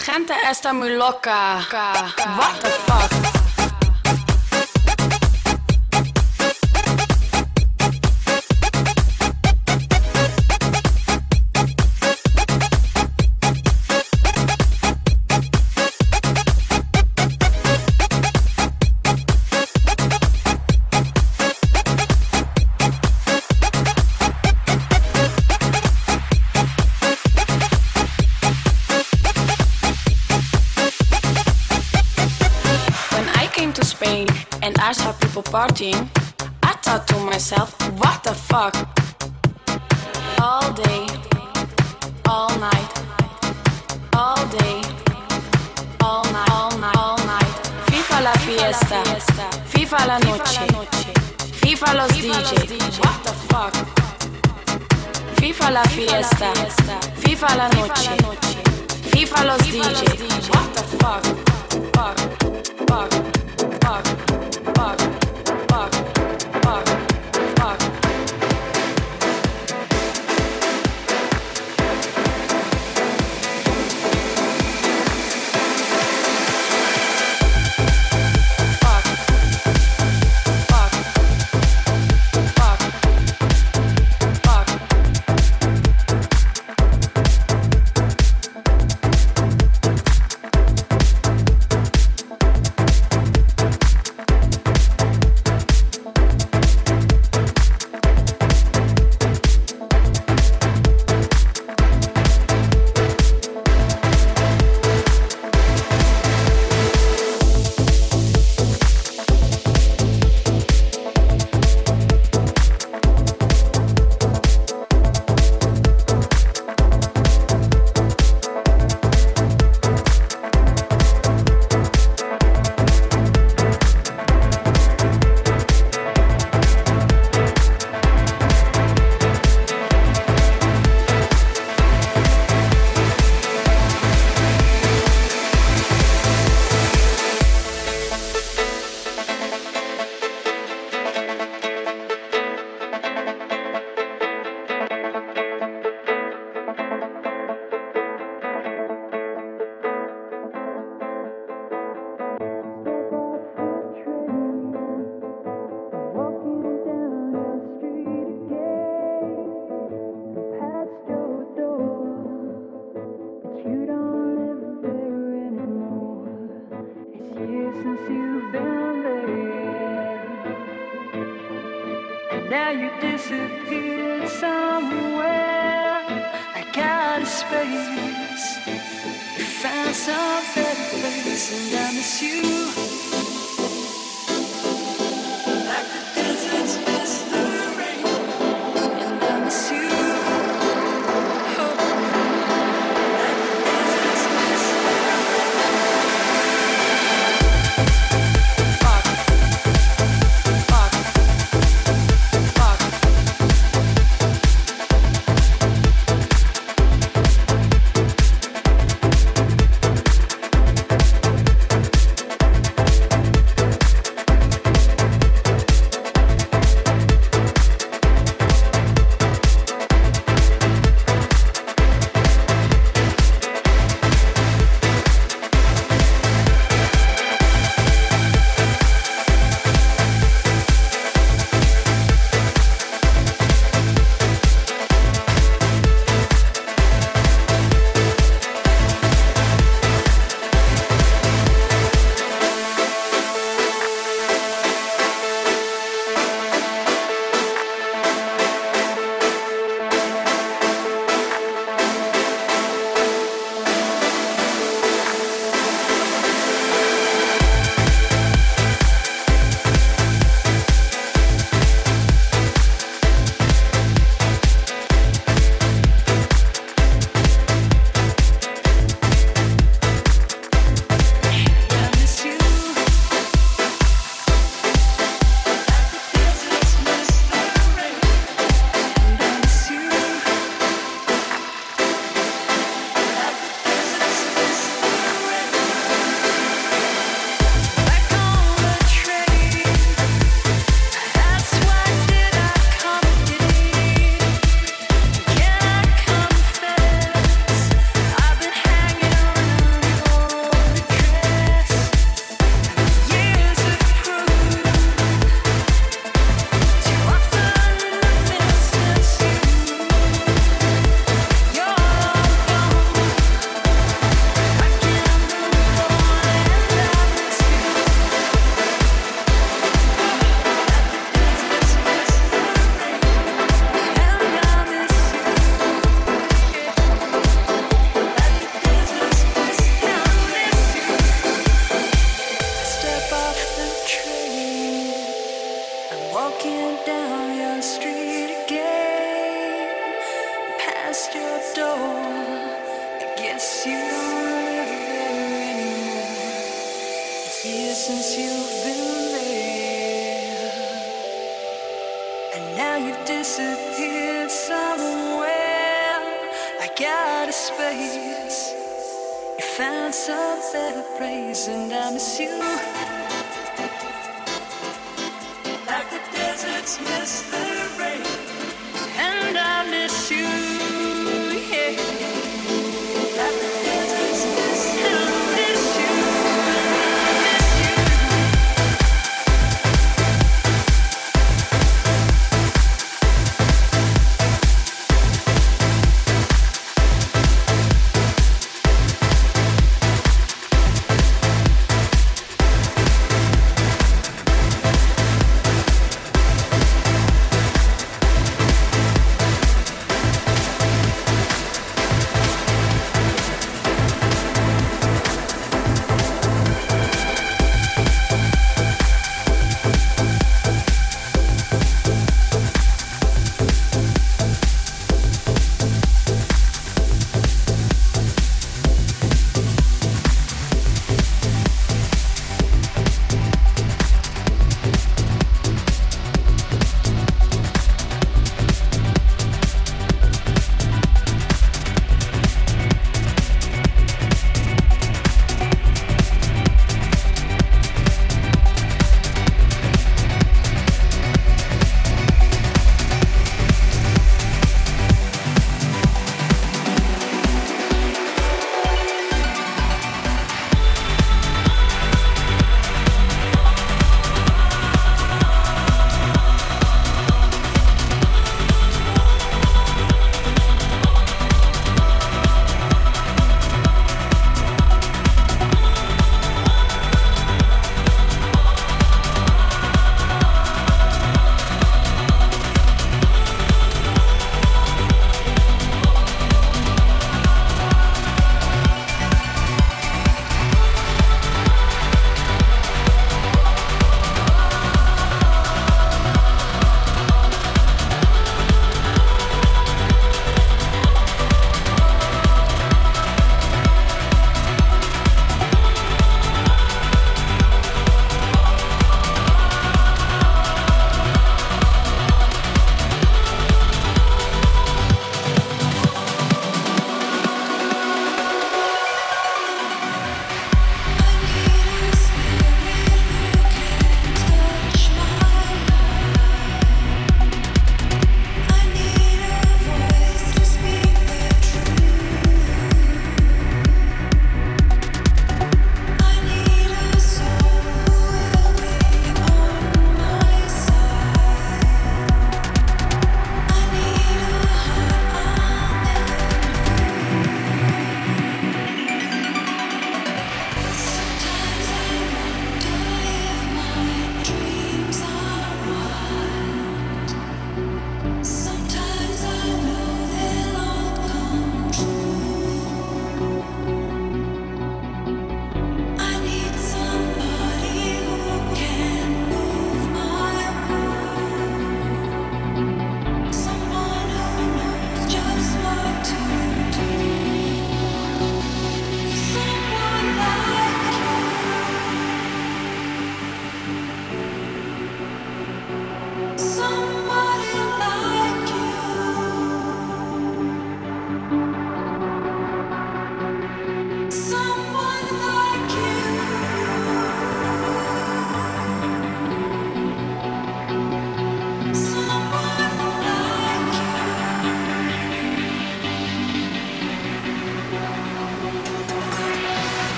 Gente está muy loca. What the fuck? Partying, I thought to myself, what the fuck? All day, all night, all day, all night, all night, all night. FIFA la fiesta, FIFA la noche, FIFA los DJ, what the fuck? FIFA la fiesta, FIFA la noche, FIFA los DJ, what the fuck? Fuck, fuck, fuck, fuck. since you've been there. Now you disappeared somewhere. I got a space. You found some better place, and I miss you. And now you've disappeared somewhere. I got a space. You found some better place, and I miss you.